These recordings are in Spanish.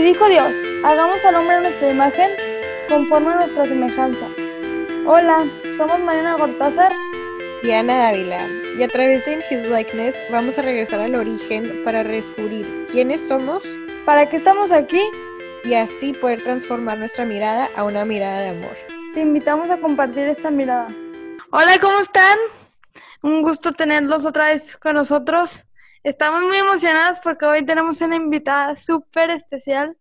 Y dijo Dios, hagamos al hombre nuestra imagen, conforme a nuestra semejanza. Hola, somos Mariana Gortázar y Ana Dávila, y a través de In His Likeness vamos a regresar al origen para descubrir quiénes somos, para qué estamos aquí y así poder transformar nuestra mirada a una mirada de amor. Te invitamos a compartir esta mirada. Hola, ¿cómo están? Un gusto tenerlos otra vez con nosotros. Estamos muy emocionadas porque hoy tenemos una invitada súper especial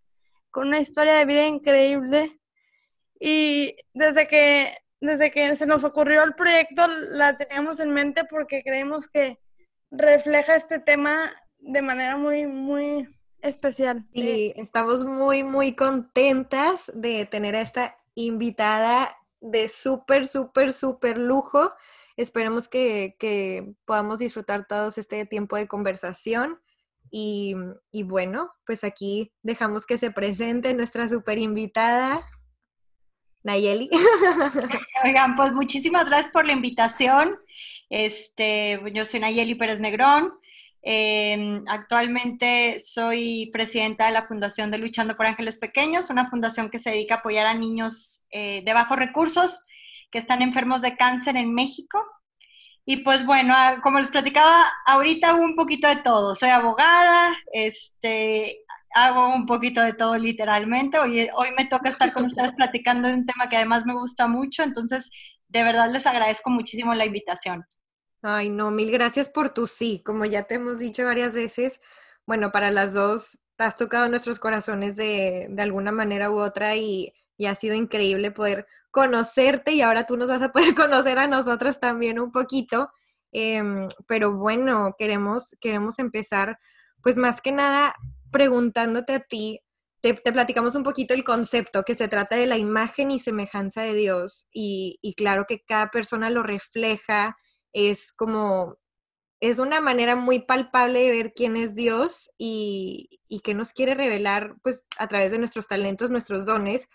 con una historia de vida increíble. Y desde que, desde que se nos ocurrió el proyecto la teníamos en mente porque creemos que refleja este tema de manera muy, muy especial. Y estamos muy, muy contentas de tener a esta invitada de súper, súper, súper lujo. Esperemos que, podamos disfrutar todos este tiempo de conversación. Y, bueno, pues aquí dejamos que se presente nuestra super invitada, Nayeli. Oigan, pues muchísimas gracias por la invitación. Este, yo soy Nayeli Pérez Negrón. Em, actualmente soy presidenta de la Fundación de Luchando por Ángeles Pequeños, una fundación que se dedica a apoyar a niños eh, de bajos recursos que están enfermos de cáncer en México. Y pues bueno, ah, como les platicaba, ahorita hago un poquito de todo. Soy abogada, este, hago un poquito de todo literalmente. Hoy, hoy me toca estar con ustedes platicando de un tema que además me gusta mucho, entonces de verdad les agradezco muchísimo la invitación. Ay, no, mil gracias por tu sí. Como ya te hemos dicho varias veces, bueno, para las dos has tocado nuestros corazones de, de alguna manera u otra y, y ha sido increíble poder conocerte y ahora tú nos vas a poder conocer a nosotros también un poquito. Em, pero bueno, queremos, queremos empezar, pues más que nada preguntándote a ti, te, platicamos un poquito el concepto, que se trata de la imagen y semejanza de Dios y, claro que cada persona lo refleja, es como, es una manera muy palpable de ver quién es Dios y, y que nos quiere revelar pues a través de nuestros talentos, nuestros dones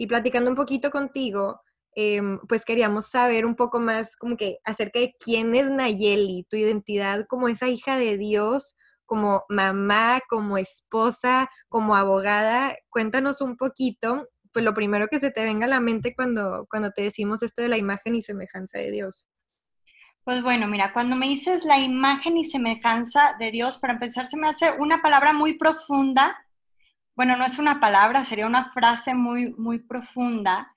y platicando un poquito contigo, em, pues queríamos saber un poco más como que acerca de quién es Nayeli, tu identidad como esa hija de Dios, como mamá, como esposa, como abogada. Cuéntanos un poquito, pues lo primero que se te venga a la mente cuando, cuando te decimos esto de la imagen y semejanza de Dios. Pues bueno, mira, cuando me dices la imagen y semejanza de Dios, para empezar se me hace una palabra muy profunda bueno, no es una palabra, sería una frase muy, muy profunda,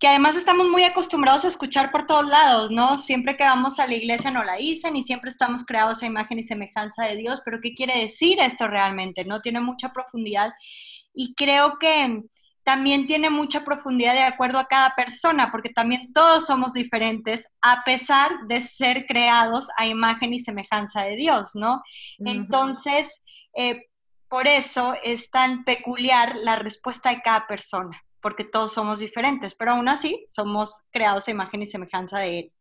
que además estamos muy acostumbrados a escuchar por todos lados, ¿no? Siempre que vamos a la iglesia no la dicen y siempre estamos creados a imagen y semejanza de Dios, pero ¿qué quiere decir esto realmente? No tiene mucha profundidad y creo que también tiene mucha profundidad de acuerdo a cada persona, porque también todos somos diferentes a pesar de ser creados a imagen y semejanza de Dios, ¿no? Entonces, eh, por eso es tan peculiar la respuesta de cada persona, porque todos somos diferentes, pero aún así somos creados a imagen y semejanza de Él.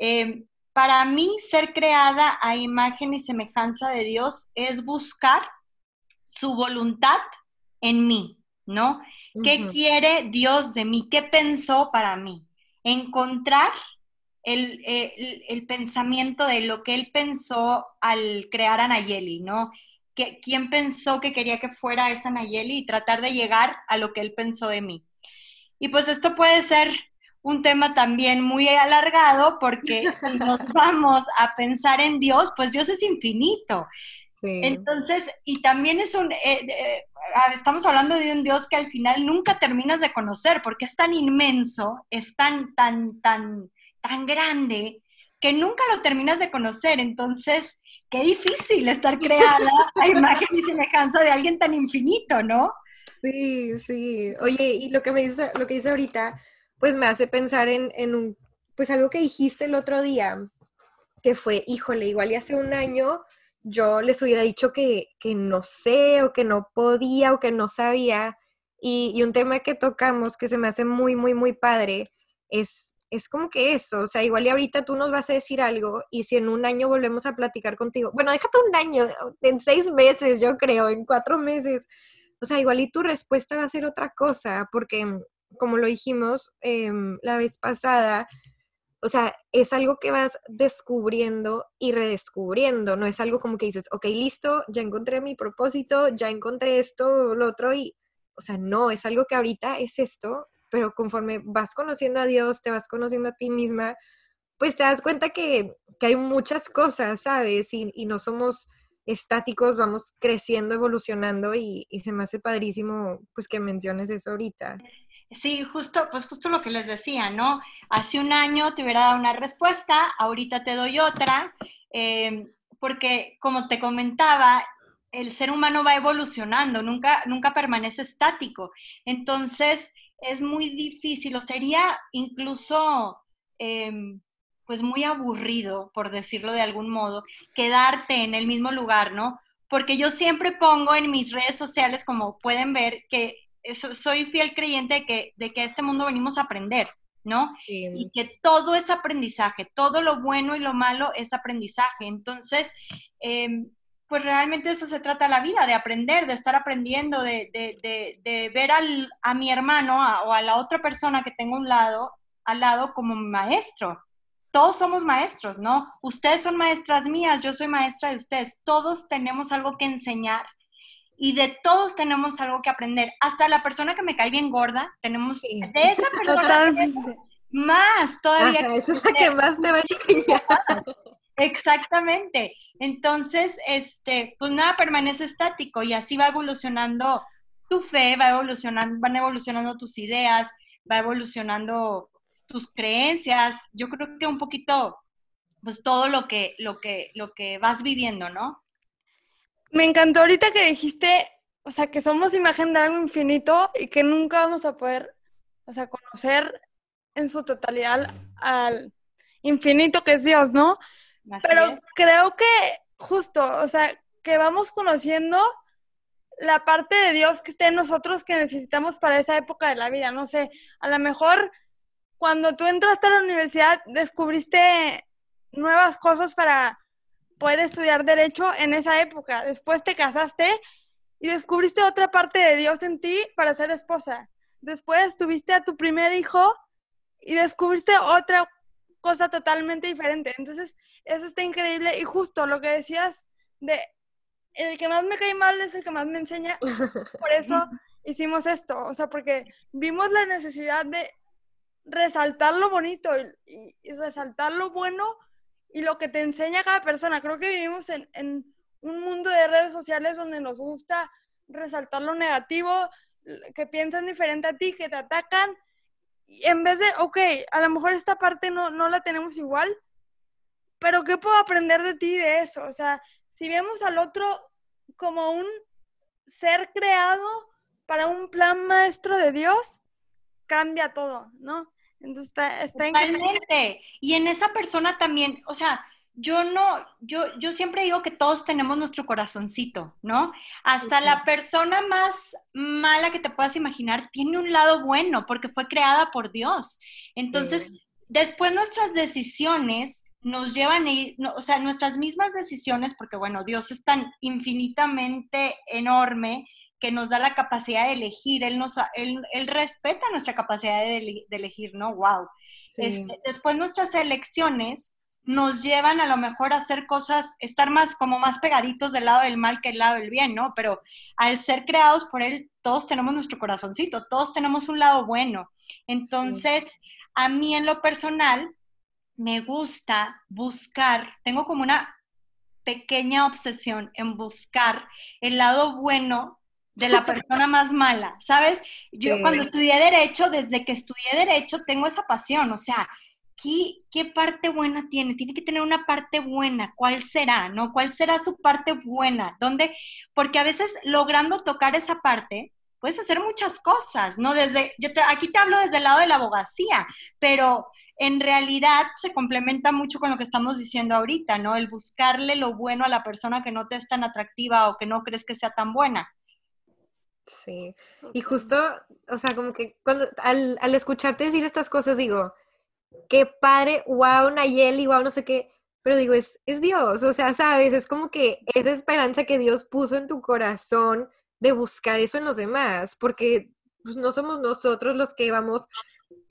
Eh, para mí, ser creada a imagen y semejanza de Dios es buscar su voluntad en mí, ¿no? ¿Qué quiere Dios de mí? ¿Qué pensó para mí? Encontrar el, el, pensamiento de lo que Él pensó al crear a Nayeli, ¿no? Quién pensó que quería que fuera esa Nayeli y tratar de llegar a lo que él pensó de mí. Y pues esto puede ser un tema también muy alargado porque si nos vamos a pensar en Dios, pues Dios es infinito. Entonces, y también es un, eh, eh, estamos hablando de un Dios que al final nunca terminas de conocer porque es tan inmenso, es tan, tan, tan, tan grande que nunca lo terminas de conocer. Entonces, qué difícil estar creada a imagen y semejanza de alguien tan infinito, ¿no? Sí, sí. Oye, y lo que me dice, lo que dice ahorita, pues me hace pensar en, en un, pues algo que dijiste el otro día, que fue, híjole, igual y hace un año yo les hubiera dicho que, que no sé, o que no podía, o que no sabía. Y, y un tema que tocamos que se me hace muy, muy, muy padre es es como que eso, o sea, igual y ahorita tú nos vas a decir algo y si en un año volvemos a platicar contigo, bueno, déjate un año, en seis meses yo creo, en cuatro meses, o sea, igual y tu respuesta va a ser otra cosa, porque como lo dijimos em, la vez pasada, o sea, es algo que vas descubriendo y redescubriendo, no es algo como que dices, ok, listo, ya encontré mi propósito, ya encontré esto, lo otro, y, o sea, no, es algo que ahorita es esto, pero conforme vas conociendo a Dios, te vas conociendo a ti misma, pues te das cuenta que, hay muchas cosas, ¿sabes? Y, no somos estáticos, vamos creciendo, evolucionando y, se me hace padrísimo, pues que menciones eso ahorita. Sí, justo, pues justo lo que les decía, ¿no? Hace un año te hubiera dado una respuesta, ahorita te doy otra, em, porque como te comentaba, el ser humano va evolucionando, nunca, nunca permanece estático. Entonces, es muy difícil, o sería incluso, em, pues muy aburrido, por decirlo de algún modo, quedarte en el mismo lugar, ¿no? Porque yo siempre pongo en mis redes sociales, como pueden ver, que soy fiel creyente de que, de que a este mundo venimos a aprender, ¿no? Y que todo es aprendizaje, todo lo bueno y lo malo es aprendizaje. Entonces, em, pues realmente eso se trata la vida, de aprender, de estar aprendiendo, de, ver a mi hermano o a la otra persona que tengo un lado, al lado como maestro. Todos somos maestros, ¿no? Ustedes son maestras mías, yo soy maestra de ustedes. Todos tenemos algo que enseñar y de todos tenemos algo que aprender. Hasta la persona que me cae bien gorda, tenemos de esa persona más todavía. esa es la que más te va a enseñar. Exactamente. Entonces, este, pues nada permanece estático y así va evolucionando tu fe, va evolucionando, van evolucionando tus ideas, va evolucionando tus creencias. Yo creo que un poquito, pues todo lo que, lo que, lo que vas viviendo, ¿no? Me encantó ahorita que dijiste, o sea, que somos imagen de algo infinito y que nunca vamos a poder, o sea, conocer en su totalidad al infinito que es Dios, ¿no? Pero creo que justo, o sea, que vamos conociendo la parte de Dios que esté en nosotros que necesitamos para esa época de la vida. No sé, a lo mejor cuando tú entraste a la universidad descubriste nuevas cosas para poder estudiar derecho en esa época. Después te casaste y descubriste otra parte de Dios en ti para ser esposa. Después tuviste a tu primer hijo y descubriste otra cosa totalmente diferente. Entonces, eso está increíble y justo lo que decías de el que más me cae mal es el que más me enseña. Por eso hicimos esto, o sea, porque vimos la necesidad de resaltar lo bonito y, y resaltar lo bueno y lo que te enseña cada persona. Creo que vivimos en, en un mundo de redes sociales donde nos gusta resaltar lo negativo, que piensan diferente a ti, que te atacan, en vez de, ok, a lo mejor esta parte no, no la tenemos igual, pero ¿qué puedo aprender de ti de eso? O sea, si vemos al otro como un ser creado para un plan maestro de Dios, cambia todo, ¿no? Entonces está, está Totalmente. Y en esa persona también, o sea, yo no, yo, yo siempre digo que todos tenemos nuestro corazoncito, ¿no? Hasta la persona más mala que te puedas imaginar tiene un lado bueno porque fue creada por Dios. Entonces, después nuestras decisiones nos llevan a ir, o sea, nuestras mismas decisiones, porque bueno, Dios es tan infinitamente enorme que nos da la capacidad de elegir, Él, nos, él, respeta nuestra capacidad de, elegir, ¿no? ¡Wow! Este, después nuestras elecciones nos llevan a lo mejor a hacer cosas, estar más como más pegaditos del lado del mal que del lado del bien, ¿no? Pero al ser creados por Él, todos tenemos nuestro corazoncito, todos tenemos un lado bueno. Entonces, a mí en lo personal, me gusta buscar, tengo como una pequeña obsesión en buscar el lado bueno de la persona más mala, ¿sabes? Yo cuando estudié derecho, desde que estudié derecho, tengo esa pasión, o sea, ¿qué, ¿qué parte buena tiene? Tiene que tener una parte buena, ¿cuál será? ¿No? ¿Cuál será su parte buena? ¿Dónde? Porque a veces logrando tocar esa parte, puedes hacer muchas cosas, ¿no? Desde, yo te, aquí te hablo desde el lado de la abogacía, pero en realidad se complementa mucho con lo que estamos diciendo ahorita, ¿no? El buscarle lo bueno a la persona que no te es tan atractiva o que no crees que sea tan buena. Sí, y justo, o sea, como que cuando al, al escucharte decir estas cosas digo, qué padre, wow, Nayeli, wow, no sé qué, pero digo, es, es Dios, o sea, sabes, es como que esa esperanza que Dios puso en tu corazón de buscar eso en los demás, porque pues, no somos nosotros los que vamos,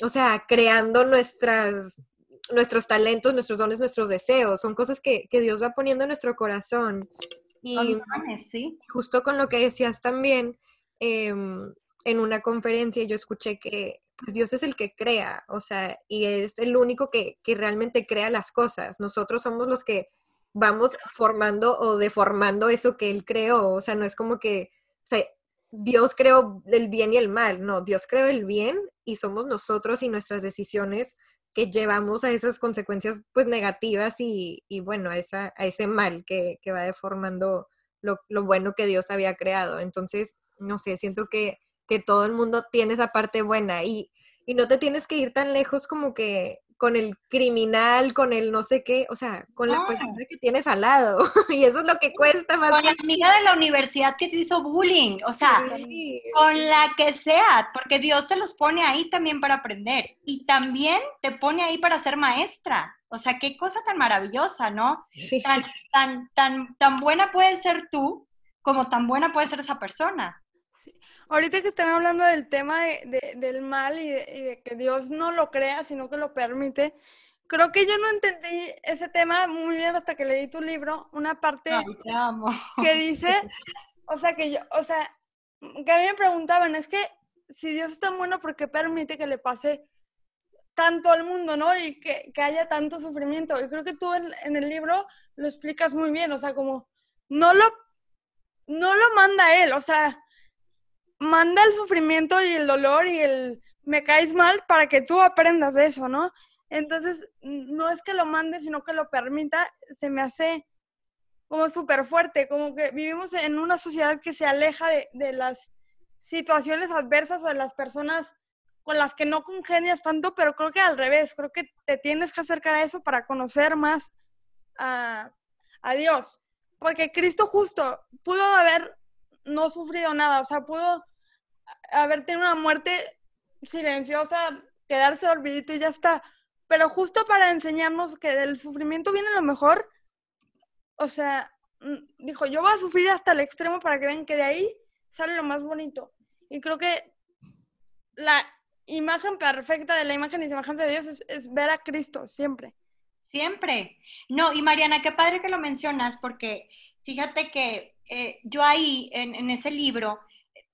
o sea, creando nuestras, nuestros talentos, nuestros dones, nuestros deseos, son cosas que, Dios va poniendo en nuestro corazón. Y ¿sí? justo con lo que decías también, em, en una conferencia yo escuché que pues Dios es el que crea, o sea, y es el único que, que realmente crea las cosas. Nosotros somos los que vamos formando o deformando eso que Él creó, o sea, no es como que, o sea, Dios creó el bien y el mal, no, Dios creó el bien y somos nosotros y nuestras decisiones que llevamos a esas consecuencias pues negativas y, y bueno, a, esa, a ese mal que, que va deformando lo, lo, bueno que Dios había creado. Entonces, no sé, siento que que todo el mundo tiene esa parte buena y, y no te tienes que ir tan lejos como que con el criminal, con el no sé qué, o sea, con la persona que tienes al lado. y eso es lo que cuesta más. Con la amiga de la universidad que te hizo bullying, o sea, con la que sea, porque Dios te los pone ahí también para aprender y también te pone ahí para ser maestra. O sea, qué cosa tan maravillosa, ¿no? Tan, tan, tan, tan buena puede ser tú como tan buena puede ser esa persona. Ahorita que están hablando del tema de, del mal y de, que Dios no lo crea, sino que lo permite, creo que yo no entendí ese tema muy bien hasta que leí tu libro, una parte que dice, o sea, que yo, o sea, que a mí me preguntaban, es que si Dios es tan bueno, ¿por qué permite que le pase tanto al mundo, ¿no? Y que, que haya tanto sufrimiento. Y creo que tú en, en, el libro lo explicas muy bien, o sea, como no lo, no lo manda él, o sea, manda el sufrimiento y el dolor y el me caes mal para que tú aprendas de eso, ¿no? Entonces, no es que lo mande, sino que lo permita, se me hace como súper fuerte, como que vivimos en una sociedad que se aleja de, las situaciones adversas o de las personas con las que no congenias tanto, pero creo que al revés, creo que te tienes que acercar a eso para conocer más a, a Dios. Porque Cristo justo pudo haber no sufrido nada, o sea, pudo haber tenido una muerte silenciosa, quedarse dormidito y ya está. Pero justo para enseñarnos que del sufrimiento viene lo mejor, o sea, mm, dijo, yo voy a sufrir hasta el extremo para que vean que de ahí sale lo más bonito. Y creo que la imagen perfecta de la imagen y semejanza de Dios es ver a Cristo siempre. Siempre. No, y Mariana, qué padre que lo mencionas, porque fíjate que eh, yo ahí, en, ese libro,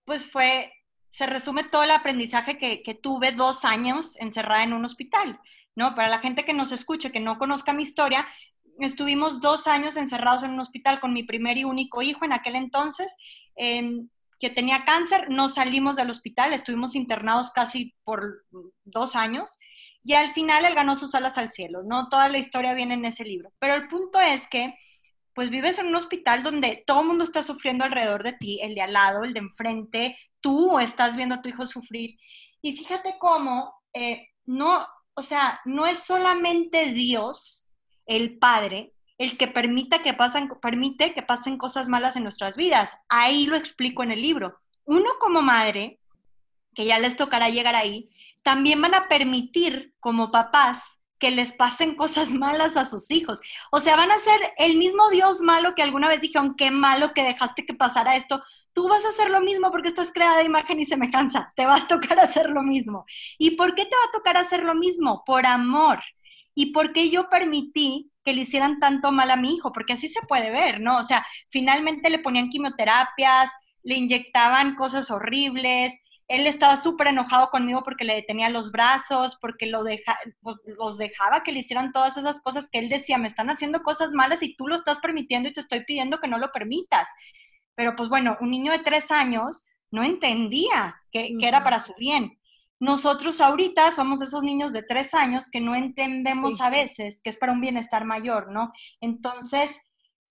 pues fue, se resume todo el aprendizaje que, que, tuve dos años encerrada en un hospital, ¿no? Para la gente que nos escuche, que no conozca mi historia, estuvimos dos años encerrados en un hospital con mi primer y único hijo en aquel entonces, que tenía cáncer, no salimos del hospital, estuvimos internados casi por dos años. Y al final él ganó sus alas al cielo, ¿no? Toda la historia viene en ese libro. Pero el punto es que pues vives en un hospital donde todo el mundo está sufriendo alrededor de ti, el de al lado, el de enfrente, tú estás viendo a tu hijo sufrir. Y fíjate cómo, eh, no, o sea, no es solamente Dios, el Padre, el que permita que pasen, permite que pasen cosas malas en nuestras vidas. Ahí lo explico en el libro. Uno como madre, que ya les tocará llegar ahí, también van a permitir como papás que les pasen cosas malas a sus hijos. O sea, van a ser el mismo Dios malo que alguna vez dijeron, qué malo que dejaste que pasara esto. Tú vas a hacer lo mismo porque estás creada de imagen y semejanza. Te va a tocar hacer lo mismo. ¿Y por qué te va a tocar hacer lo mismo? Por amor. ¿Y por qué yo permití que le hicieran tanto mal a mi hijo? Porque así se puede ver, ¿no? O sea, finalmente le ponían quimioterapias, le inyectaban cosas horribles, él estaba súper enojado conmigo porque le detenía los brazos, porque lo deja, los dejaba que le hicieran todas esas cosas que él decía, me están haciendo cosas malas y tú lo estás permitiendo y te estoy pidiendo que no lo permitas. Pero pues bueno, un niño de tres años no entendía que, era para su bien. Nosotros ahorita somos esos niños de tres años que no entendemos a veces que es para un bienestar mayor, ¿no? Entonces,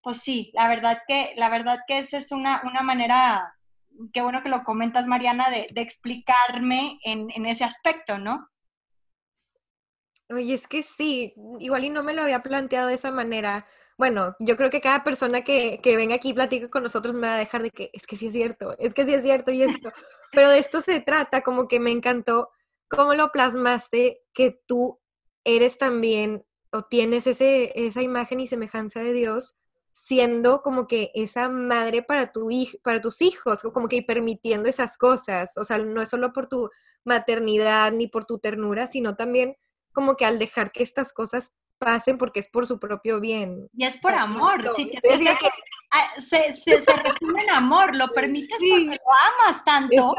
pues sí, la verdad que, la verdad que esa es una, una manera qué bueno que lo comentas, Mariana, de, explicarme en, ese aspecto, ¿no? Oye, es que sí, igual y no me lo había planteado de esa manera. Bueno, yo creo que cada persona que, que venga aquí y platique con nosotros me va a dejar de que es que sí es cierto, es que sí es cierto y esto. Pero de esto se trata, como que me encantó cómo lo plasmaste, que tú eres también o tienes ese, esa imagen y semejanza de Dios siendo como que esa madre para, tu para tus hijos, como que permitiendo esas cosas. O sea, no es solo por tu maternidad ni por tu ternura, sino también como que al dejar que estas cosas pasen porque es por su propio bien. Y es por amor. Si te, se, se, resume en amor, lo permites porque lo amas tanto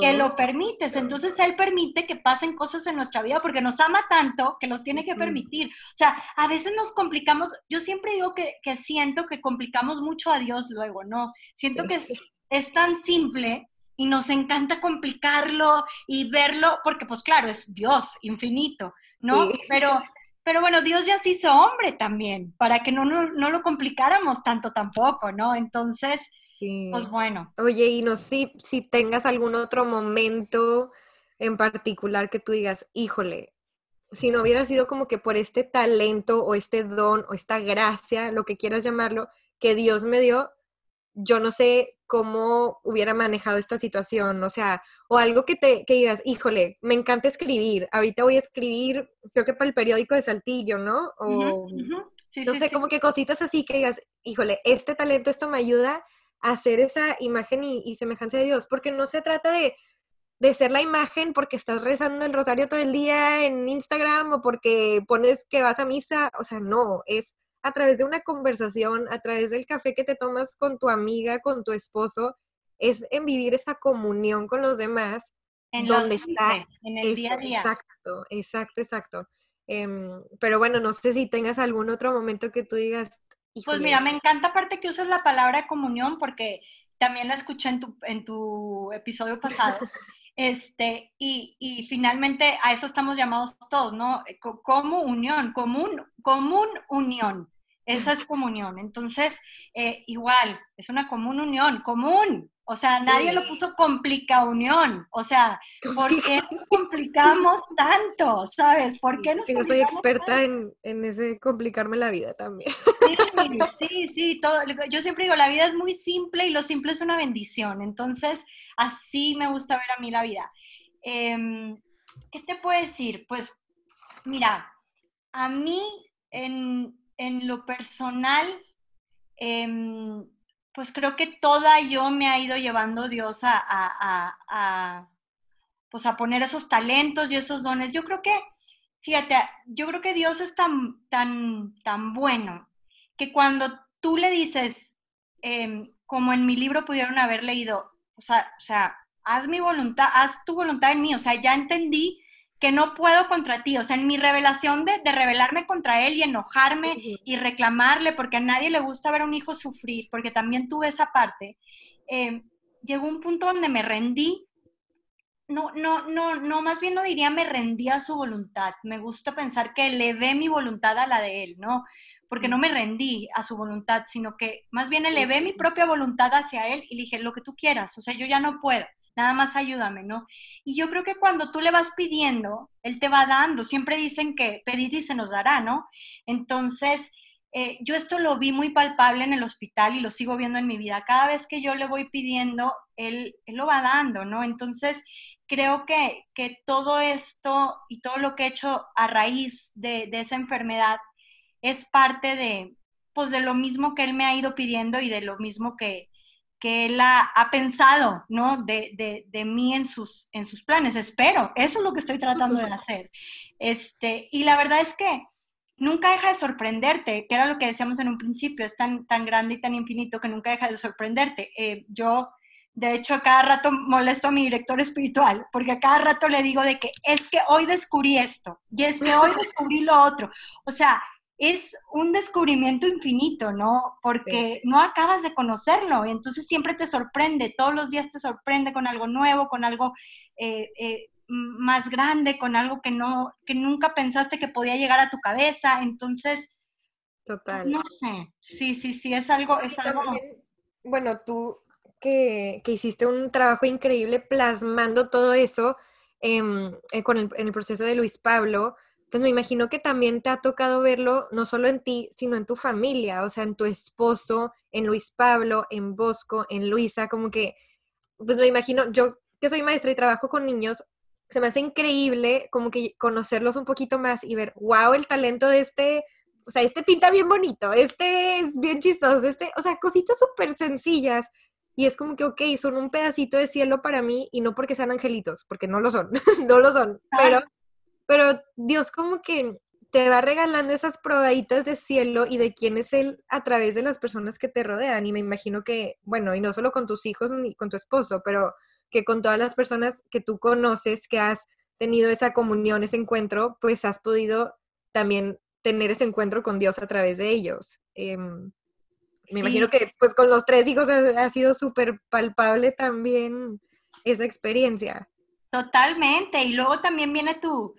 que lo permites. Entonces Él permite que pasen cosas en nuestra vida porque nos ama tanto que lo tiene que permitir. O sea, a veces nos complicamos, yo siempre digo que, que siento que complicamos mucho a Dios luego, ¿no? Siento que es, es tan simple y nos encanta complicarlo y verlo, porque pues claro, es Dios infinito, ¿no? Pero pero bueno, Dios ya se hizo hombre también, para que no, no, lo complicáramos tanto tampoco, ¿no? Entonces, pues bueno. Oye, y no sé si, tengas algún otro momento en particular que tú digas, híjole, si no hubiera sido como que por este talento o este don o esta gracia, lo que quieras llamarlo, que Dios me dio, yo no sé cómo hubiera manejado esta situación, o sea, o algo que te que digas, híjole, me encanta escribir, ahorita voy a escribir, creo que para el periódico de Saltillo, ¿no? O no sé, como que cositas así que digas, híjole, este talento, esto me ayuda a hacer esa imagen y, semejanza de Dios, porque no se trata de, de ser la imagen porque estás rezando el rosario todo el día en Instagram o porque pones que vas a misa, o sea, no, es a través de una conversación, a través del café que te tomas con tu amiga, con tu esposo, es en vivir esa comunión con los demás, en donde está en el día a día. Exacto, exacto, exacto. Em, pero bueno, no sé si tengas algún otro momento que tú digas. Pues mira, me encanta aparte que uses la palabra comunión porque también la escuché en tu, en tu episodio pasado. Este, y, y, finalmente a eso estamos llamados todos, ¿no? Como unión, común, común unión. Esa es comunión. Entonces, eh, igual, es una común unión, común. O sea, nadie lo puso complica unión. O sea, ¿por qué nos complicamos tanto? ¿Sabes? ¿Por qué nos Yo soy experta en, en, ese complicarme la vida también. Sí, sí, sí. Todo, yo siempre digo, la vida es muy simple y lo simple es una bendición. Entonces, así me gusta ver a mí la vida. Em, ¿Qué te puedo decir? Pues, mira, a mí en en lo personal, em, pues creo que toda yo me ha ido llevando Dios a, pues a poner esos talentos y esos dones. Yo creo que, fíjate, yo creo que Dios es tan, tan, tan bueno que cuando tú le dices, em, como en mi libro pudieron haber leído, o sea, o sea, haz mi voluntad, haz tu voluntad en mí, o sea, ya entendí que no puedo contra ti. O sea, en mi revelación de, de rebelarme contra él y enojarme y reclamarle, porque a nadie le gusta ver a un hijo sufrir, porque también tuve esa parte, eh, llegó un punto donde me rendí. No, no, no, no, más bien no diría me rendí a su voluntad. Me gusta pensar que elevé mi voluntad a la de él, ¿no? Porque no me rendí a su voluntad, sino que más bien elevé mi propia voluntad hacia él y le dije, lo que tú quieras, o sea, yo ya no puedo nada más ayúdame, ¿no? Y yo creo que cuando tú le vas pidiendo, él te va dando. Siempre dicen que pedir y se nos dará, ¿no? Entonces, eh, yo esto lo vi muy palpable en el hospital y lo sigo viendo en mi vida. Cada vez que yo le voy pidiendo, él, él lo va dando, ¿no? Entonces, creo que, que, todo esto y todo lo que he hecho a raíz de, de esa enfermedad es parte de, pues, de lo mismo que él me ha ido pidiendo y de lo mismo que, que él ha, pensado, ¿no? De, de, mí en sus, en sus planes. Espero, eso es lo que estoy tratando de hacer. Este, y la verdad es que nunca deja de sorprenderte, que era lo que decíamos en un principio, es tan, tan grande y tan infinito que nunca deja de sorprenderte. Eh, yo, de hecho, a cada rato molesto a mi director espiritual, porque a cada rato le digo de que es que hoy descubrí esto, y es que hoy descubrí lo otro. O sea, es un descubrimiento infinito, ¿no? Porque no acabas de conocerlo y entonces siempre te sorprende, todos los días te sorprende con algo nuevo, con algo eh, eh, más grande, con algo que no, que nunca pensaste que podía llegar a tu cabeza, entonces... Total. No sé, sí, sí, sí, es algo, es algo... bueno, tú que, hiciste un trabajo increíble plasmando todo eso em, eh, con el, en el proceso de Luis Pablo, pues me imagino que también te ha tocado verlo no solo en ti, sino en tu familia, o sea, en tu esposo, en Luis Pablo, en Bosco, en Luisa, como que, pues me imagino, yo que soy maestra y trabajo con niños, se me hace increíble como que conocerlos un poquito más y ver, wow, el talento de este, o sea, este pinta bien bonito, este es bien chistoso, este, o sea, cositas súper sencillas. Y es como que, ok, son un pedacito de cielo para mí y no porque sean angelitos, porque no lo son, no lo son, pero pero Dios como que te va regalando esas probaditas de cielo y de quién es Él a través de las personas que te rodean. Y me imagino que, bueno, y no solo con tus hijos ni con tu esposo, pero que con todas las personas que tú conoces, que has tenido esa comunión, ese encuentro, pues has podido también tener ese encuentro con Dios a través de ellos. Em, me imagino que pues con los tres hijos ha, sido súper palpable también esa experiencia. Totalmente. Y luego también viene tu,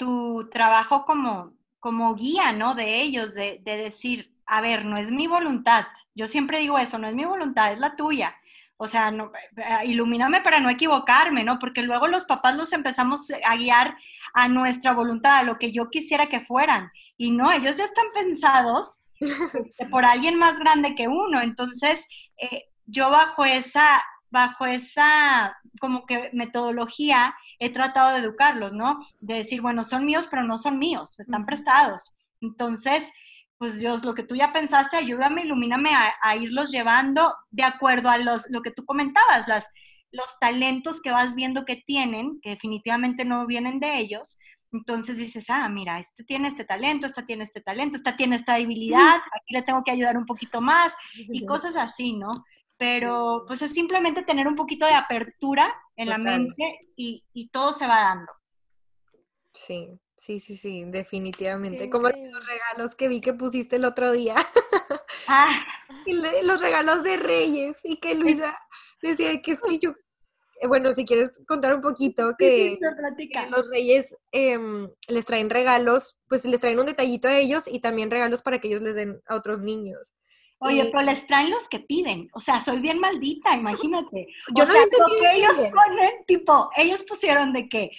tu trabajo como, como guía, ¿no? De ellos, de, de decir, a ver, no es mi voluntad. Yo siempre digo eso, no es mi voluntad, es la tuya. O sea, no, eh, ilumíname para no equivocarme, ¿no? Porque luego los papás los empezamos a guiar a nuestra voluntad, a lo que yo quisiera que fueran. Y no, ellos ya están pensados por alguien más grande que uno. Entonces, eh, yo bajo esa, bajo esa como que metodología he tratado de educarlos, ¿no? De decir, bueno, son míos, pero no son míos, están prestados. Entonces, pues Dios, lo que tú ya pensaste, ayúdame, ilumíname a, irlos llevando de acuerdo a los, lo que tú comentabas, las, los talentos que vas viendo que tienen, que definitivamente no vienen de ellos, entonces dices, ah, mira, este tiene este talento, esta tiene este talento, esta tiene esta debilidad, aquí le tengo que ayudar un poquito más y cosas así, ¿no? Pero pues es simplemente tener un poquito de apertura en la mente y, y, todo se va dando. Sí, sí, sí, sí, definitivamente. Como los regalos que vi que pusiste el otro día. Ah. los regalos de Reyes y que Luisa decía que sí, yo eh, bueno, si quieres contar un poquito que, los reyes em, les traen regalos, pues les traen un detallito a ellos y también regalos para que ellos les den a otros niños. Oye, pero les traen los que piden. O sea, soy bien maldita, imagínate. Yo o sea, lo que ellos ponen, tipo, ellos pusieron de que, eh,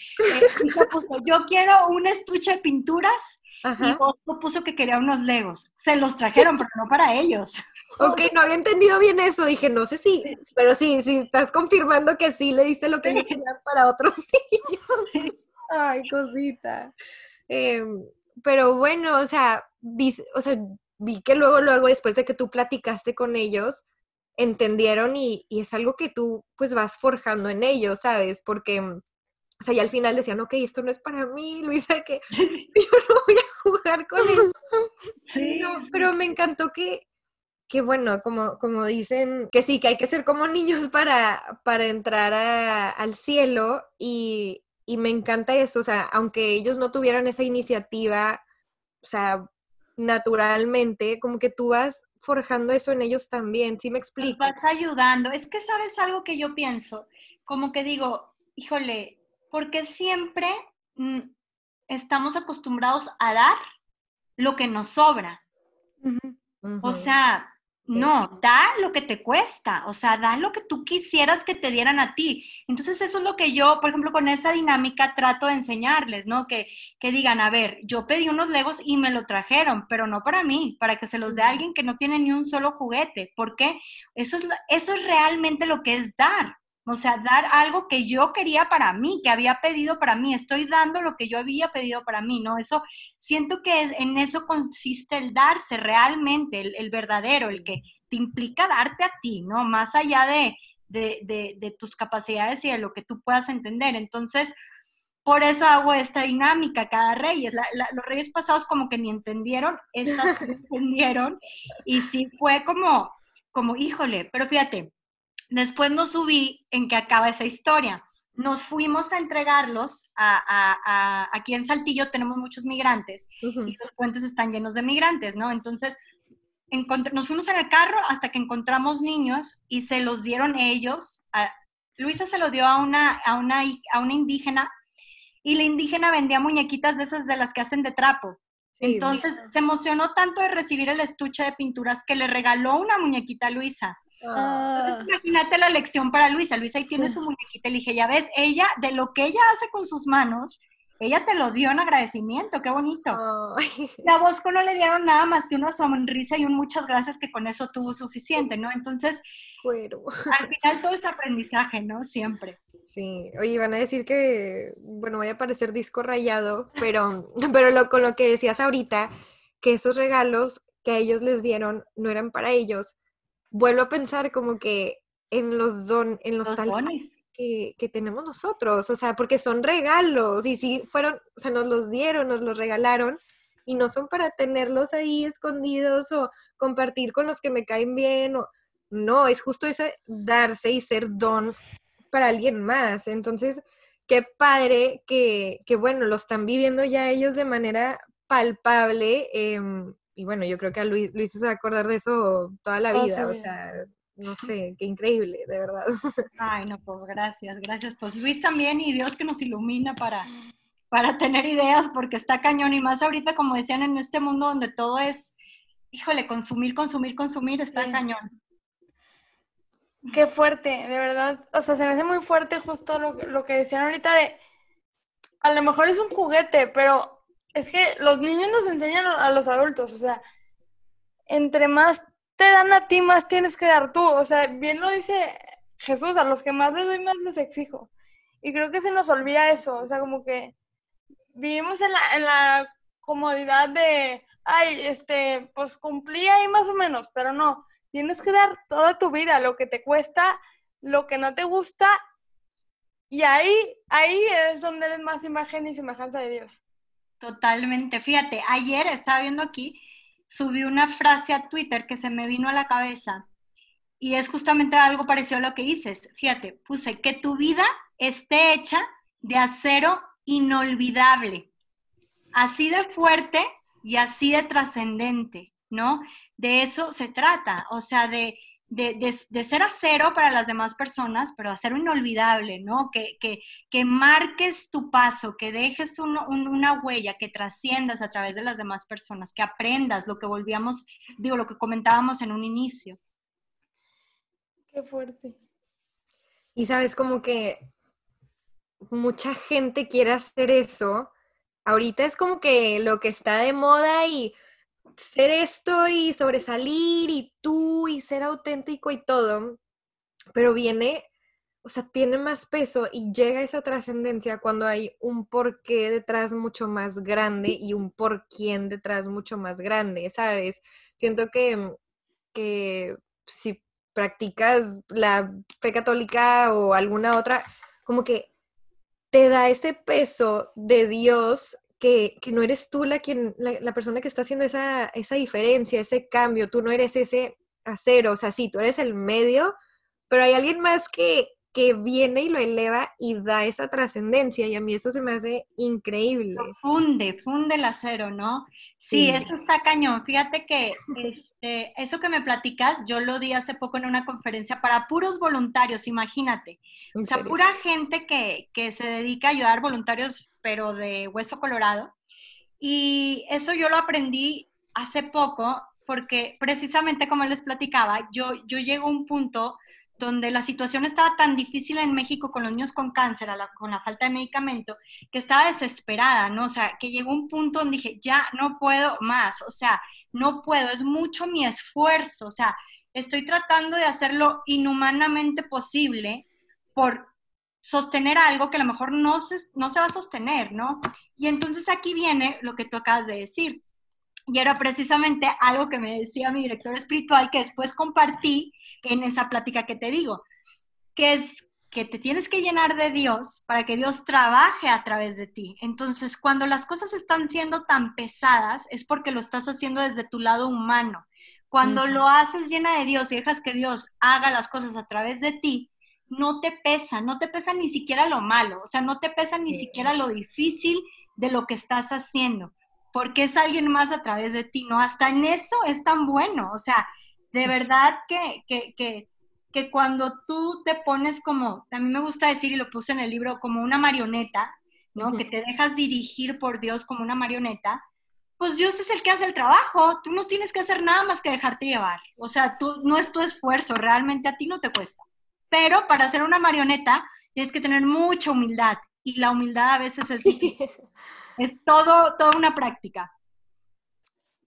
yo quiero un estuche de pinturas y otro puso que quería unos legos. Se los trajeron, pero no para ellos. Ok, no había entendido bien eso. Dije, no sé si, pero sí, sí, estás confirmando que sí le diste lo que ellos querían para otros niños. Ay, cosita. Em, pero bueno, o sea, o sea, vi que luego, luego, después de que tú platicaste con ellos, entendieron y, y, es algo que tú pues vas forjando en ellos, ¿sabes? Porque, o sea, ya al final decían, ok, esto no es para mí, Luisa, que yo no voy a jugar con eso. Sí, no, pero me encantó que, que bueno, como, como dicen, que sí, que hay que ser como niños para, para entrar al cielo y, me encanta eso, o sea, aunque ellos no tuvieran esa iniciativa, o sea, naturalmente, como que tú vas forjando eso en ellos también, ¿sí me explico? vas ayudando, es que sabes algo que yo pienso, como que digo, híjole, porque siempre mm, estamos acostumbrados a dar lo que nos sobra. O sea, no, da lo que te cuesta, o sea, da lo que tú quisieras que te dieran a ti. Entonces eso es lo que yo, por ejemplo, con esa dinámica trato de enseñarles, ¿no? Que, que digan, a ver, yo pedí unos legos y me lo trajeron, pero no para mí, para que se los dé a alguien que no tiene ni un solo juguete. ¿Por qué? Eso es, eso es realmente lo que es dar. O sea, dar algo que yo quería para mí, que había pedido para mí. Estoy dando lo que yo había pedido para mí, ¿no? Eso, siento que en eso consiste el darse realmente, el, verdadero, el que te implica darte a ti, ¿no? Más allá de, de, tus capacidades y de lo que tú puedas entender. Entonces, por eso hago esta dinámica cada rey. los reyes pasados como que ni entendieron, estas entendieron. Y sí fue como, como, híjole, pero fíjate, Después nos subí en que acaba esa historia. Nos fuimos a entregarlos a, aquí en Saltillo tenemos muchos migrantes y los puentes están llenos de migrantes, ¿no? Entonces nos fuimos en el carro hasta que encontramos niños y se los dieron ellos. Luisa se lo dio a una, a, una, a una indígena y la indígena vendía muñequitas de esas de las que hacen de trapo. Entonces se emocionó tanto de recibir el estuche de pinturas que le regaló una muñequita a Luisa. Ah. imagínate la lección para Luisa. Luisa ahí tiene su muñequita. Le dije, ya ves, ella, de lo que ella hace con sus manos, ella te lo dio en agradecimiento, qué bonito. La Bosco no le dieron nada más que una sonrisa y un muchas gracias que con eso tuvo suficiente, ¿no? Entonces, al final todo es aprendizaje, ¿no? Siempre. Sí, oye, van a decir que, bueno, voy a parecer disco rayado, pero, pero lo, con lo que decías ahorita, que esos regalos que ellos les dieron no eran para ellos, vuelvo a pensar como que en los don, en los, dones que, que, tenemos nosotros, o sea, porque son regalos y si fueron, o sea, nos los dieron, nos los regalaron y no son para tenerlos ahí escondidos o compartir con los que me caen bien o no, es justo ese darse y ser don para alguien más. Entonces, qué padre que, que bueno, lo están viviendo ya ellos de manera palpable. Em, y bueno, yo creo que a Luis, Luis se va a acordar de eso toda la vida. O sea, no sé, qué increíble, de verdad. Ay, no, pues gracias, gracias. Pues Luis también y Dios que nos ilumina para, para tener ideas, porque está cañón y más ahorita, como decían, en este mundo donde todo es, híjole, consumir, consumir, consumir, está cañón. Qué fuerte, de verdad. O sea, se me hace muy fuerte justo lo, lo que decían ahorita de, a lo mejor es un juguete, pero es que los niños nos enseñan a los adultos, o sea, entre más te dan a ti, más tienes que dar tú. O sea, bien lo dice Jesús, a los que más les doy, más les exijo. Y creo que se nos olvida eso, o sea, como que vivimos en la, en la comodidad de, ay, este, pues cumplí ahí más o menos, pero no, tienes que dar toda tu vida, lo que te cuesta, lo que no te gusta, y ahí, ahí es donde eres más imagen y semejanza de Dios. Totalmente. Fíjate, ayer estaba viendo aquí, subí una frase a Twitter que se me vino a la cabeza y es justamente algo parecido a lo que dices. Fíjate, puse que tu vida esté hecha de acero inolvidable, así de fuerte y así de trascendente, ¿no? De eso se trata, o sea, de, de, ser acero para las demás personas, pero acero inolvidable, ¿no? Que, que, marques tu paso, que dejes una huella, que trasciendas a través de las demás personas, que aprendas lo que volvíamos, digo, lo que comentábamos en un inicio. Qué fuerte. Y sabes, como que mucha gente quiere hacer eso. Ahorita es como que lo que está de moda y ser esto y sobresalir y tú y ser auténtico y todo, pero viene, o sea, tiene más peso y llega esa trascendencia cuando hay un porqué detrás mucho más grande y un por quién detrás mucho más grande, ¿sabes? Siento que, que si practicas la fe católica o alguna otra, como que te da ese peso de Dios que, no eres tú la, quien, la, persona que está haciendo esa, esa diferencia, ese cambio, tú no eres ese acero, o sea, sí, tú eres el medio, pero hay alguien más que, que viene y lo eleva y da esa trascendencia y a mí eso se me hace increíble. Funde, funde el acero, ¿no? Sí, eso está cañón. Fíjate que este, eso que me platicas, yo lo di hace poco en una conferencia para puros voluntarios, imagínate. O sea, pura gente que, que se dedica a ayudar voluntarios, pero de hueso colorado. Y eso yo lo aprendí hace poco porque precisamente como les platicaba, yo, yo llego a un punto donde la situación estaba tan difícil en México con los niños con cáncer, con la falta de medicamento, que estaba desesperada, ¿no? O sea, que llegó un punto donde dije, ya no puedo más, o sea, no puedo, es mucho mi esfuerzo, o sea, estoy tratando de hacerlo inhumanamente posible por sostener algo que a lo mejor no se, no se va a sostener, ¿no? Y entonces aquí viene lo que tú acabas de decir. Y era precisamente algo que me decía mi director espiritual que después compartí en esa plática que te digo, que es que te tienes que llenar de Dios para que Dios trabaje a través de ti. Entonces, cuando las cosas están siendo tan pesadas, es porque lo estás haciendo desde tu lado humano. Cuando lo haces llena de Dios y dejas que Dios haga las cosas a través de ti, no te pesa, no te pesa ni siquiera lo malo, o sea, no te pesa ni siquiera lo difícil de lo que estás haciendo, porque es alguien más a través de ti, ¿no? Hasta en eso es tan bueno, o sea, de verdad que, que, que, que cuando tú te pones como, a mí me gusta decir y lo puse en el libro, como una marioneta, ¿no? Que te dejas dirigir por Dios como una marioneta, pues Dios es el que hace el trabajo, tú no tienes que hacer nada más que dejarte llevar, o sea, tú, no es tu esfuerzo, realmente a ti no te cuesta. Pero para ser una marioneta tienes que tener mucha humildad y la humildad a veces es, es todo, toda una práctica.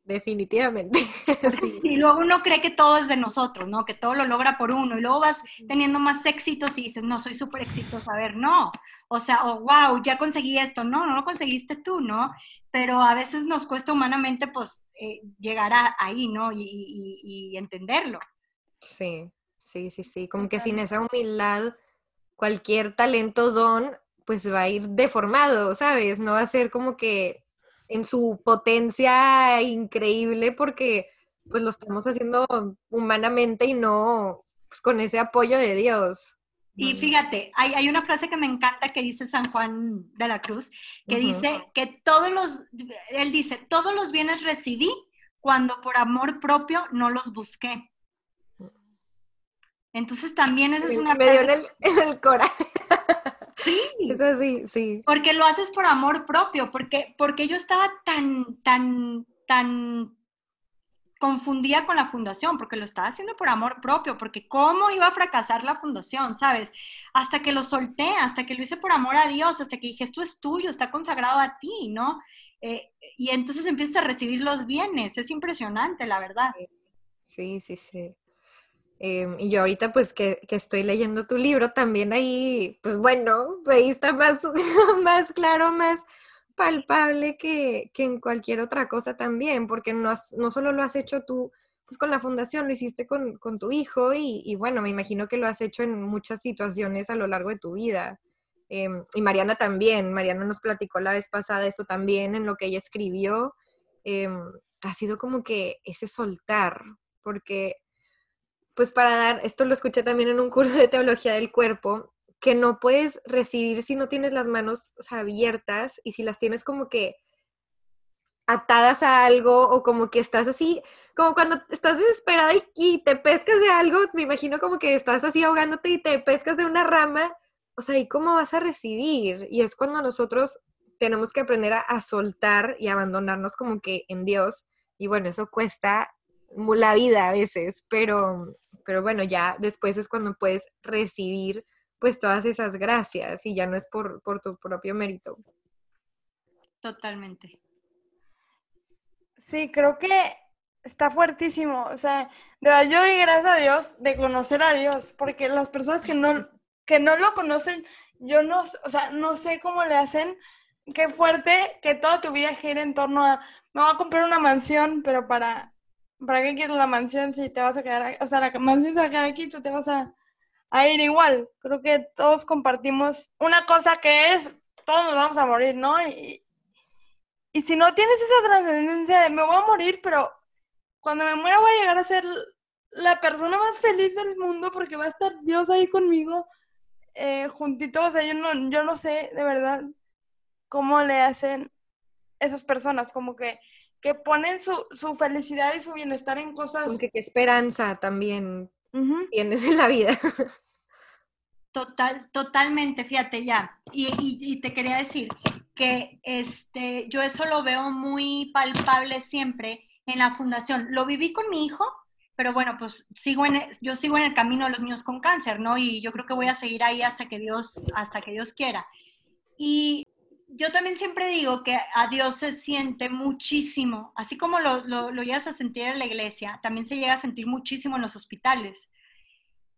Definitivamente. Y luego uno cree que todo es de nosotros, ¿no? Que todo lo logra por uno. Y luego vas teniendo más éxitos y dices, no, soy súper exitoso. A ver, no. O sea, oh, wow, ya conseguí esto. No, no lo conseguiste tú, ¿no? Pero a veces nos cuesta humanamente, pues, eh, llegar a, ahí, ¿no? Y, y entenderlo. Sí, sí, sí, sí. Como que sin esa humildad cualquier talento, don, pues va a ir deformado, ¿sabes? No va a ser como que en su potencia increíble porque pues lo estamos haciendo humanamente y no pues, con ese apoyo de Dios. Y fíjate, hay, hay, una frase que me encanta que dice San Juan de la Cruz, que dice que todos los, él dice, todos los bienes recibí cuando por amor propio no los busqué. Entonces también eso es una... Me dio en el, en el coraje. Sí. Es así, sí. Porque lo haces por amor propio, porque, porque yo estaba tan, tan, tan confundía con la fundación, porque lo estaba haciendo por amor propio, porque cómo iba a fracasar la fundación, ¿sabes? Hasta que lo solté, hasta que lo hice por amor a Dios, hasta que dije, esto es tuyo, está consagrado a ti, ¿no? Eh, y entonces empiezas a recibir los bienes, es impresionante, la verdad. Sí, sí, sí. Em, y yo ahorita pues que, que, estoy leyendo tu libro, también ahí, pues bueno, ahí está más, más claro, más palpable que, que, en cualquier otra cosa también, porque no, no solo lo has hecho tú pues con la fundación, lo hiciste con, con tu hijo y, y, bueno, me imagino que lo has hecho en muchas situaciones a lo largo de tu vida. Em, y Mariana también, Mariana nos platicó la vez pasada eso también en lo que ella escribió. Em, ha sido como que ese soltar, porque pues para dar, esto lo escuché también en un curso de teología del cuerpo, que no puedes recibir si no tienes las manos abiertas y si las tienes como que atadas a algo o como que estás así, como cuando estás desesperada y, te pescas de algo, me imagino como que estás así ahogándote y te pescas de una rama, o sea, ¿y cómo vas a recibir? Y es cuando nosotros tenemos que aprender a, a soltar y abandonarnos como que en Dios. Y bueno, eso cuesta la vida a veces, pero, pero bueno, ya después es cuando puedes recibir pues todas esas gracias y ya no es por, por tu propio mérito. Totalmente. Sí, creo que está fuertísimo. O sea, de verdad yo doy gracias a Dios de conocer a Dios, porque las personas que no, que no lo conocen, yo no, o sea, no sé cómo le hacen. Qué fuerte que toda tu vida gire en torno a, me voy a comprar una mansión, pero para ¿para qué quieres la mansión si te vas a quedar aquí? O sea, la mansión se va a quedar aquí, tú te vas a, ir igual. Creo que todos compartimos una cosa que es, todos nos vamos a morir, ¿no? Y, si no tienes esa trascendencia de me voy a morir, pero cuando me muera voy a llegar a ser la persona más feliz del mundo porque va a estar Dios ahí conmigo, eh, juntito. O sea, yo no, yo no sé de verdad cómo le hacen esas personas, como que que ponen su, su, felicidad y su bienestar en cosas... Aunque qué esperanza también tienes en la vida. Total, totalmente, fíjate ya. Y, y, te quería decir que este, yo eso lo veo muy palpable siempre en la fundación. Lo viví con mi hijo, pero bueno, pues sigo en, yo sigo en el camino de los niños con cáncer, ¿no? Y yo creo que voy a seguir ahí hasta que Dios, hasta que Dios quiera. Y yo también siempre digo que a Dios se siente muchísimo, así como lo, lo, llegas a sentir en la iglesia, también se llega a sentir muchísimo en los hospitales,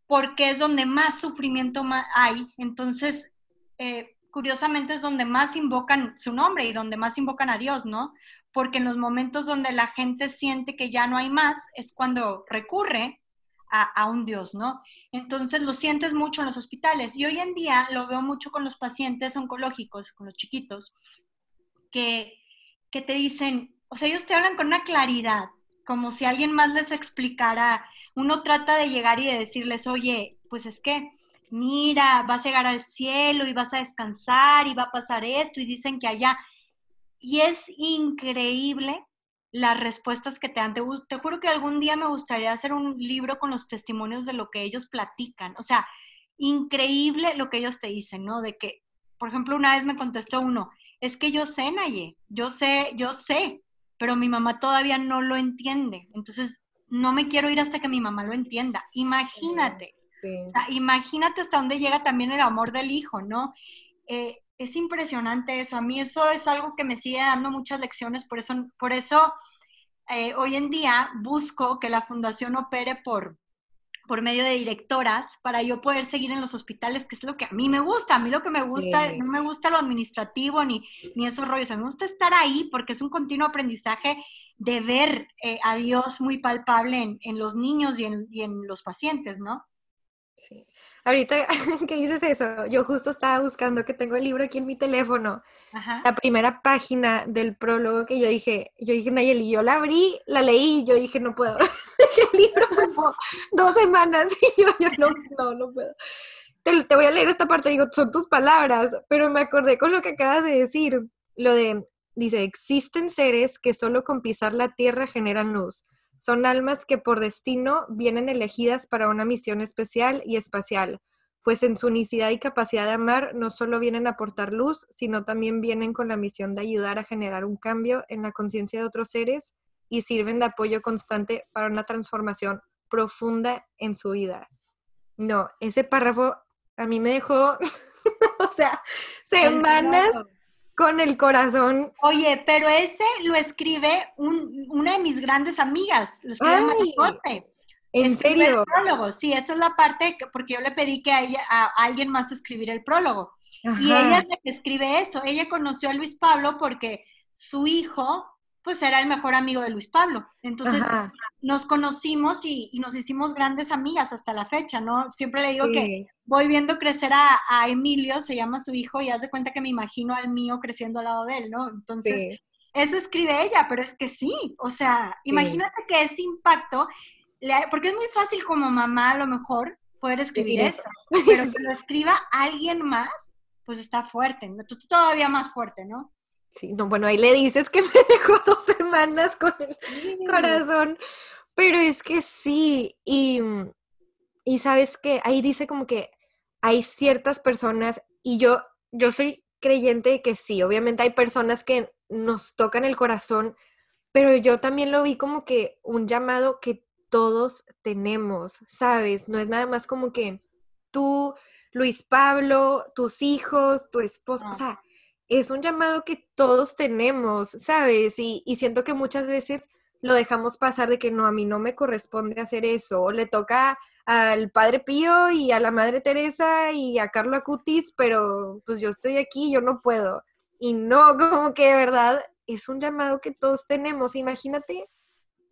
porque es donde más sufrimiento hay. Entonces, eh, curiosamente es donde más invocan su nombre y donde más invocan a Dios, ¿no? Porque en los momentos donde la gente siente que ya no hay más, es cuando recurre a, un Dios, ¿no? Entonces lo sientes mucho en los hospitales y hoy en día lo veo mucho con los pacientes oncológicos, con los chiquitos, que, que te dicen, o sea, ellos te hablan con una claridad, como si alguien más les explicara, uno trata de llegar y de decirles, oye, pues es que, mira, vas a llegar al cielo y vas a descansar y va a pasar esto y dicen que allá. Y es increíble las respuestas que te dan. Te, te, juro que algún día me gustaría hacer un libro con los testimonios de lo que ellos platican. O sea, increíble lo que ellos te dicen, ¿no? De que, por ejemplo, una vez me contestó uno, es que yo sé, Naye, yo sé, yo sé, pero mi mamá todavía no lo entiende. Entonces, no me quiero ir hasta que mi mamá lo entienda. Imagínate. O sea, imagínate hasta dónde llega también el amor del hijo, ¿no? Eh, es impresionante eso. A mí eso es algo que me sigue dando muchas lecciones, por eso, por eso eh, hoy en día busco que la fundación opere por, por medio de directoras para yo poder seguir en los hospitales, que es lo que a mí me gusta. A mí lo que me gusta, no me gusta lo administrativo ni, ni esos rollos. A mí me gusta estar ahí porque es un continuo aprendizaje de ver eh, a Dios muy palpable en, en los niños y en, y en, los pacientes, ¿no? Sí. Ahorita que dices eso, yo justo estaba buscando que tengo el libro aquí en mi teléfono. La primera página del prólogo que yo dije, yo dije, Nayeli, yo la abrí, la leí, yo dije, no puedo. el libro fue dos semanas y yo, yo no, no, no puedo. Te, te, voy a leer esta parte, digo, son tus palabras, pero me acordé con lo que acabas de decir, lo de, dice, existen seres que solo con pisar la tierra generan luz son almas que por destino vienen elegidas para una misión especial y espacial, pues en su unicidad y capacidad de amar no solo vienen a aportar luz, sino también vienen con la misión de ayudar a generar un cambio en la conciencia de otros seres y sirven de apoyo constante para una transformación profunda en su vida. No, ese párrafo a mí me dejó, o sea, semanas con el corazón. Oye, pero ese lo escribe una de mis grandes amigas, lo escribe ¿En serio? El prólogo, sí, esa es la parte, porque yo le pedí que a, alguien más escribiera el prólogo. Y ella es la que escribe eso. Ella conoció a Luis Pablo porque su hijo pues era el mejor amigo de Luis Pablo. Entonces nos conocimos y, nos hicimos grandes amigas hasta la fecha, ¿no? Siempre le digo que voy viendo crecer a, Emilio, se llama su hijo, y haz de cuenta que me imagino al mío creciendo al lado de él, ¿no? Entonces, eso escribe ella, pero es que sí, o sea, imagínate que ese impacto, porque es muy fácil como mamá a lo mejor poder escribir eso, pero que lo escriba alguien más, pues está fuerte, todavía más fuerte, ¿no? Sí, no, bueno, ahí le dices que me dejó dos semanas con el corazón, pero es que sí, y, y sabes que ahí dice como que hay ciertas personas, y yo, yo soy creyente de que sí, obviamente hay personas que nos tocan el corazón, pero yo también lo vi como que un llamado que todos tenemos, ¿sabes? No es nada más como que tú, Luis Pablo, tus hijos, tu esposa, o sea, es un llamado que todos tenemos, ¿sabes? Y, siento que muchas veces lo dejamos pasar de que no, a mí no me corresponde hacer eso, le toca al Padre Pío y a la Madre Teresa y a Carlo Acutis, pero pues yo estoy aquí, yo no puedo. Y no, como que de verdad es un llamado que todos tenemos. Imagínate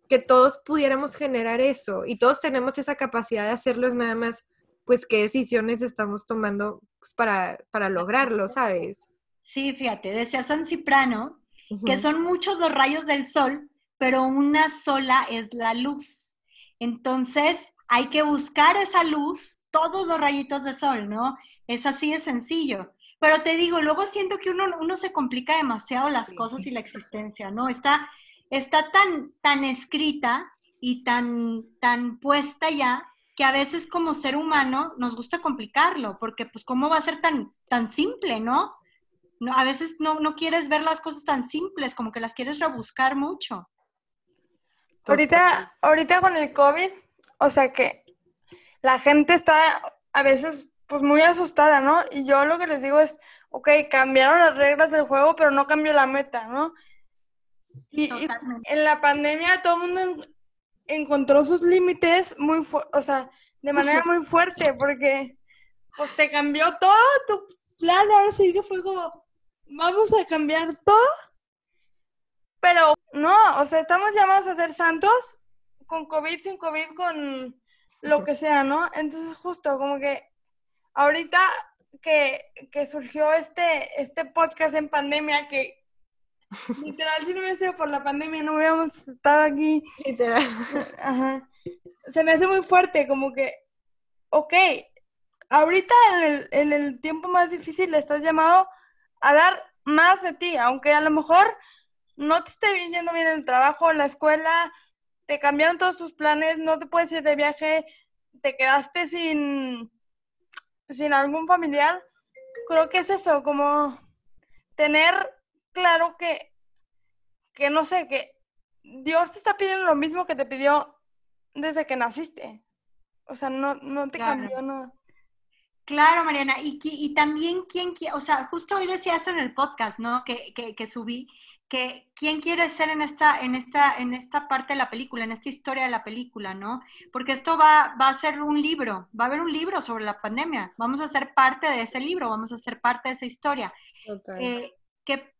que todos pudiéramos generar eso y todos tenemos esa capacidad de hacerlo, es nada más, pues, qué decisiones estamos tomando pues, para, para lograrlo, ¿sabes? Sí, fíjate, decía San Ciprano que son muchos los rayos del sol, pero una sola es la luz. Entonces, hay que buscar esa luz, todos los rayitos de sol, ¿no? Es así de sencillo. Pero te digo, luego siento que uno, uno se complica demasiado las cosas y la existencia, ¿no? Está, está tan, tan escrita y tan, tan puesta ya que a veces como ser humano nos gusta complicarlo, porque pues cómo va a ser tan, tan simple, ¿no? a veces no, no quieres ver las cosas tan simples, como que las quieres rebuscar mucho. Ahorita, ahorita con el COVID, o sea que la gente está a veces pues muy asustada, ¿no? Y yo lo que les digo es, ok, cambiaron las reglas del juego, pero no cambió la meta, ¿no? Y, en la pandemia todo el mundo encontró sus límites muy, o sea, de manera muy fuerte, porque pues te cambió todo tu plan, ahora sí que fue como, vamos a cambiar todo, pero no, o sea, estamos llamados a ser santos con COVID, sin COVID, con lo que sea, ¿no? Entonces, justo como que ahorita que, surgió este, este podcast en pandemia, que literal, si no hubiera sido por la pandemia, no hubiéramos estado aquí. Literal. Ajá. Se me hace muy fuerte, como que, ok, ahorita en el, en el tiempo más difícil estás llamado a dar más de ti, aunque a lo mejor no te esté yendo bien el trabajo, la escuela, te cambiaron todos tus planes, no te puedes ir de viaje, te quedaste sin, sin algún familiar. Creo que es eso, como tener claro que, que no sé, que Dios te está pidiendo lo mismo que te pidió desde que naciste. O sea, no, no te cambió nada. Claro, Mariana, y, y también quién, o sea, justo hoy decía eso en el podcast, ¿no? Que, que, subí, que quién quiere ser en esta, en esta, en esta parte de la película, en esta historia de la película, ¿no? Porque esto va, va a ser un libro, va a haber un libro sobre la pandemia, vamos a ser parte de ese libro, vamos a ser parte de esa historia. Eh, ¿qué,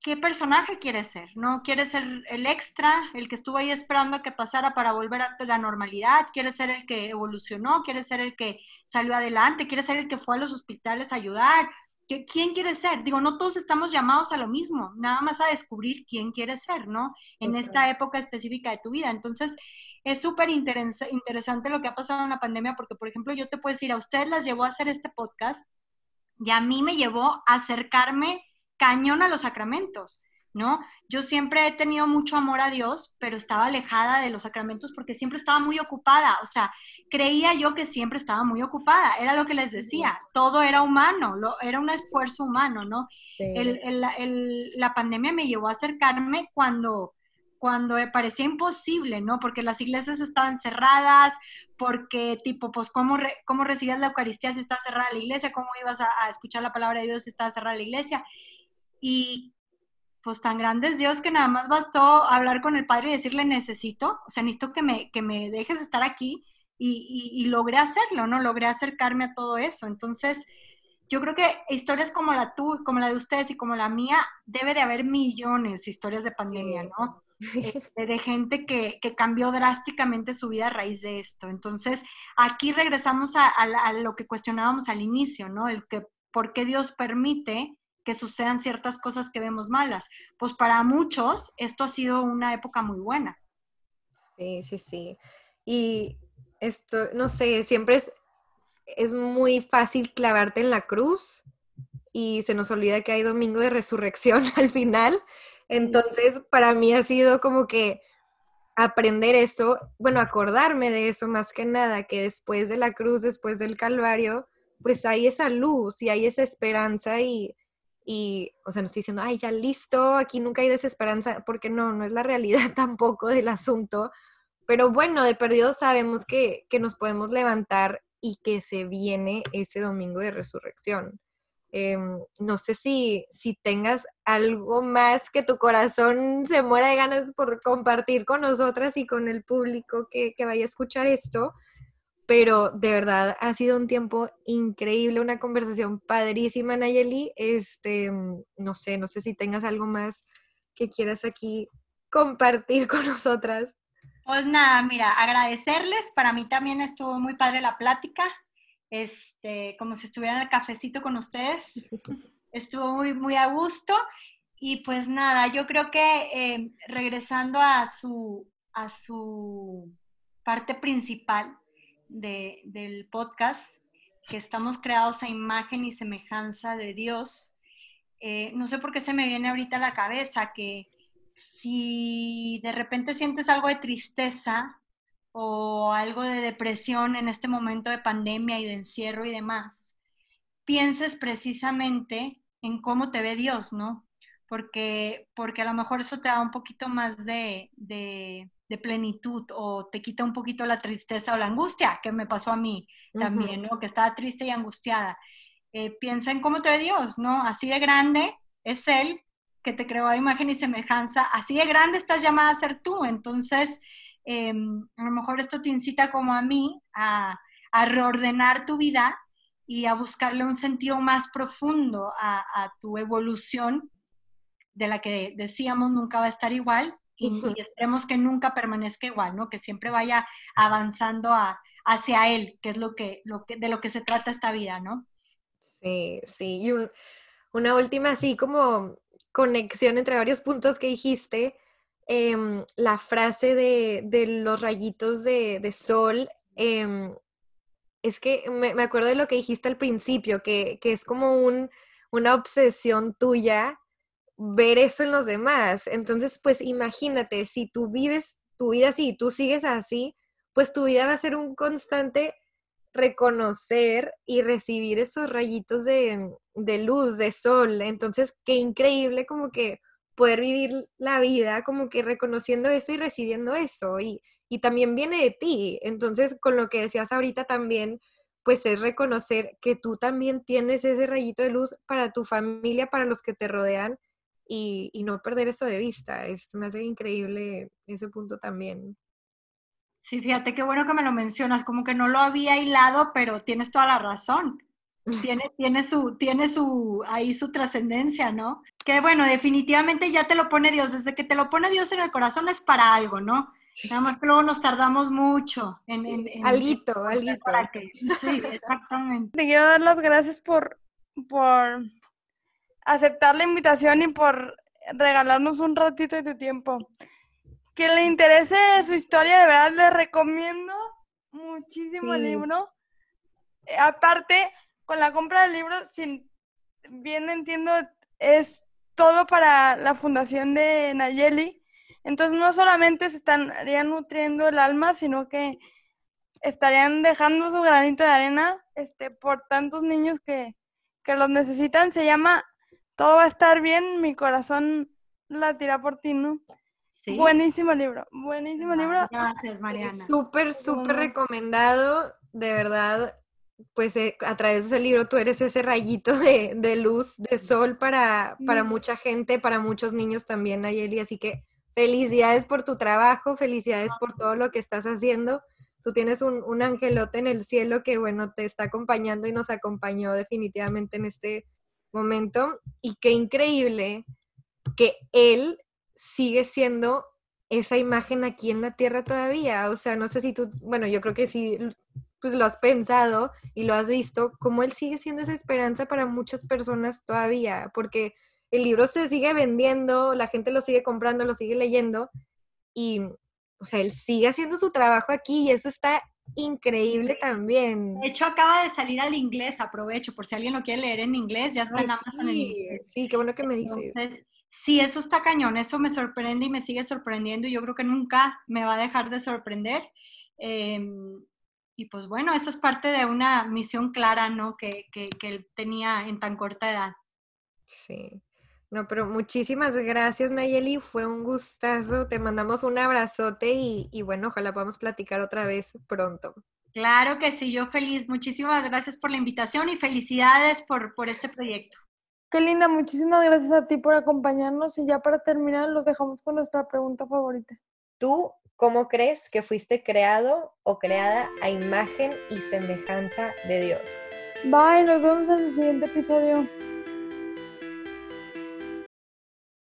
qué personaje quieres ser, ¿no? ¿Quieres ser el extra, el que estuvo ahí esperando a que pasara para volver a la normalidad? ¿Quieres ser el que evolucionó? ¿Quieres ser el que salió adelante? ¿Quieres ser el que fue a los hospitales a ayudar? ¿Quién quiere ser? Digo, no todos estamos llamados a lo mismo, nada más a descubrir quién quiere ser, ¿no? En esta época específica de tu vida. Entonces, es súper interesante lo que ha pasado en la pandemia, porque, por ejemplo, yo te puedo decir, a ustedes las llevó a hacer este podcast y a mí me llevó a acercarme cañón a los sacramentos. ¿No? Yo siempre he tenido mucho amor a Dios, pero estaba alejada de los sacramentos porque siempre estaba muy ocupada, o sea, creía yo que siempre estaba muy ocupada, era lo que les decía, todo era humano, era un esfuerzo humano, ¿no? la pandemia me llevó a acercarme cuando cuando parecía imposible, ¿no? Porque las iglesias estaban cerradas, porque tipo, pues, ¿cómo, cómo recibías la Eucaristía si está cerrada la iglesia? ¿Cómo ibas a, a, escuchar la palabra de Dios si estaba cerrada la iglesia? Y pues tan grande es Dios que nada más bastó hablar con el Padre y decirle necesito, o sea, necesito que me, que me dejes estar aquí y, y, logré hacerlo, ¿no? Logré acercarme a todo eso. Entonces, yo creo que historias como la tú, como la de ustedes y como la mía, debe de haber millones de historias de pandemia, ¿no? Este, de, gente que, que, cambió drásticamente su vida a raíz de esto. Entonces, aquí regresamos a, a, lo que cuestionábamos al inicio, ¿no? El que por qué Dios permite que sucedan ciertas cosas que vemos malas. Pues para muchos esto ha sido una época muy buena. Sí, sí, sí. Y esto, no sé, siempre es, es muy fácil clavarte en la cruz y se nos olvida que hay domingo de resurrección al final. Entonces, para mí ha sido como que aprender eso, bueno, acordarme de eso más que nada, que después de la cruz, después del Calvario, pues hay esa luz y hay esa esperanza y y, o sea, no estoy diciendo, ay, ya listo, aquí nunca hay desesperanza, porque no, no es la realidad tampoco del asunto. Pero bueno, de perdido sabemos que, que nos podemos levantar y que se viene ese domingo de resurrección. Em, no sé si, si tengas algo más que tu corazón se muera de ganas por compartir con nosotras y con el público que, que vaya a escuchar esto, pero de verdad ha sido un tiempo increíble, una conversación padrísima, Nayeli. Este, mm, no sé, no sé si tengas algo más que quieras aquí compartir con nosotras. Pues nada, mira, agradecerles. Para mí también estuvo muy padre la plática. Este, como si estuviera en el cafecito con ustedes. Estuvo muy, muy a gusto. Y pues nada, yo creo que eh, regresando a su, a su parte principal, del podcast, que estamos creados a imagen y semejanza de Dios, eh, no sé por qué se me viene ahorita a la cabeza que si de repente sientes algo de tristeza o algo de depresión en este momento de pandemia y de encierro y demás, pienses precisamente en cómo te ve Dios, ¿no? Porque, porque a lo mejor eso te da un poquito más de, de plenitud o te quita un poquito la tristeza o la angustia, que me pasó a mí también, ¿no? Que estaba triste y angustiada. Eh, piensa en cómo te ve Dios, ¿no? Así de grande es Él que te creó a imagen y semejanza, así de grande estás llamada a ser tú. Entonces, em, a lo mejor esto te incita como a mí a, a, reordenar tu vida y a buscarle un sentido más profundo a, a tu evolución de la que decíamos nunca va a estar igual, y, esperemos que nunca permanezca igual, ¿no? Que siempre vaya avanzando hacia él, que es lo que, lo que, de lo que se trata esta vida, ¿no? Sí, sí. Y una última, así como conexión entre varios puntos que dijiste. Em, la frase de, los rayitos de, sol, em, es que me, acuerdo de lo que dijiste al principio, que, que es como un, una obsesión tuya ver eso en los demás. Entonces, pues imagínate, si tú vives tu vida así, tú sigues así, pues tu vida va a ser un constante reconocer y recibir esos rayitos de, luz, de sol. Entonces, qué increíble como que poder vivir la vida como que reconociendo eso y recibiendo eso. Y, y también viene de ti. Entonces, con lo que decías ahorita también, pues es reconocer que tú también tienes ese rayito de luz para tu familia, para los que te rodean y, no perder eso de vista. Es, me hace increíble ese punto también. Sí, fíjate qué bueno que me lo mencionas, como que no lo había hilado, pero tienes toda la razón. tiene, tiene, su, tiene su, ahí su trascendencia, ¿no? Que bueno, definitivamente ya te lo pone Dios, desde que te lo pone Dios en el corazón es para algo, ¿no? Nada más que luego nos tardamos mucho en... en, alguito, sí, exactamente. Te quiero dar las gracias por, por aceptar la invitación y por regalarnos un ratito de tu tiempo. Que le interese su historia, de verdad le recomiendo muchísimo el libro. Eh, aparte, con la compra del libro, si bien entiendo, es todo para la fundación de Nayeli. Entonces no solamente se estarían nutriendo el alma, sino que estarían dejando su granito de arena este, por tantos niños que, que los necesitan. Se llama Todo va a estar bien, mi corazón latirá por ti, ¿no? Buenísimo libro, buenísimo libro. Gracias, Mariana. Súper, súper recomendado, de verdad. Pues eh, a través de ese libro tú eres ese rayito de, de luz, de sol para, para mucha gente, para muchos niños también, Ayeli. Así que felicidades por tu trabajo, felicidades por todo lo que estás haciendo. Tú tienes un, un angelote en el cielo que, bueno, te está acompañando y nos acompañó definitivamente en este momento. Y qué increíble que él sigue siendo esa imagen aquí en la tierra todavía. O sea, no sé si tú, bueno, yo creo que sí, pues lo has pensado y lo has visto, como él sigue siendo esa esperanza para muchas personas todavía, porque el libro se sigue vendiendo, la gente lo sigue comprando, lo sigue leyendo y, o sea, él sigue haciendo su trabajo aquí y eso está increíble también. De hecho, acaba de salir al inglés, aprovecho, por si alguien lo quiere leer en inglés, ya está en Amazon Sí, qué bueno que me dices sí, eso está cañón, eso me sorprende y me sigue sorprendiendo y yo creo que nunca me va a dejar de sorprender. Em, y pues bueno, eso es parte de una misión clara, ¿no? Que, que, él tenía en tan corta edad. Sí. No, pero muchísimas gracias, Nayeli. Fue un gustazo. Te mandamos un abrazote y, y, bueno, ojalá podamos platicar otra vez pronto. Claro que sí, yo feliz. Muchísimas gracias por la invitación y felicidades por, por este proyecto. Qué linda, muchísimas gracias a ti por acompañarnos y ya para terminar los dejamos con nuestra pregunta favorita. ¿Tú cómo crees que fuiste creado o creada a imagen y semejanza de Dios? Bye, nos vemos en el siguiente episodio.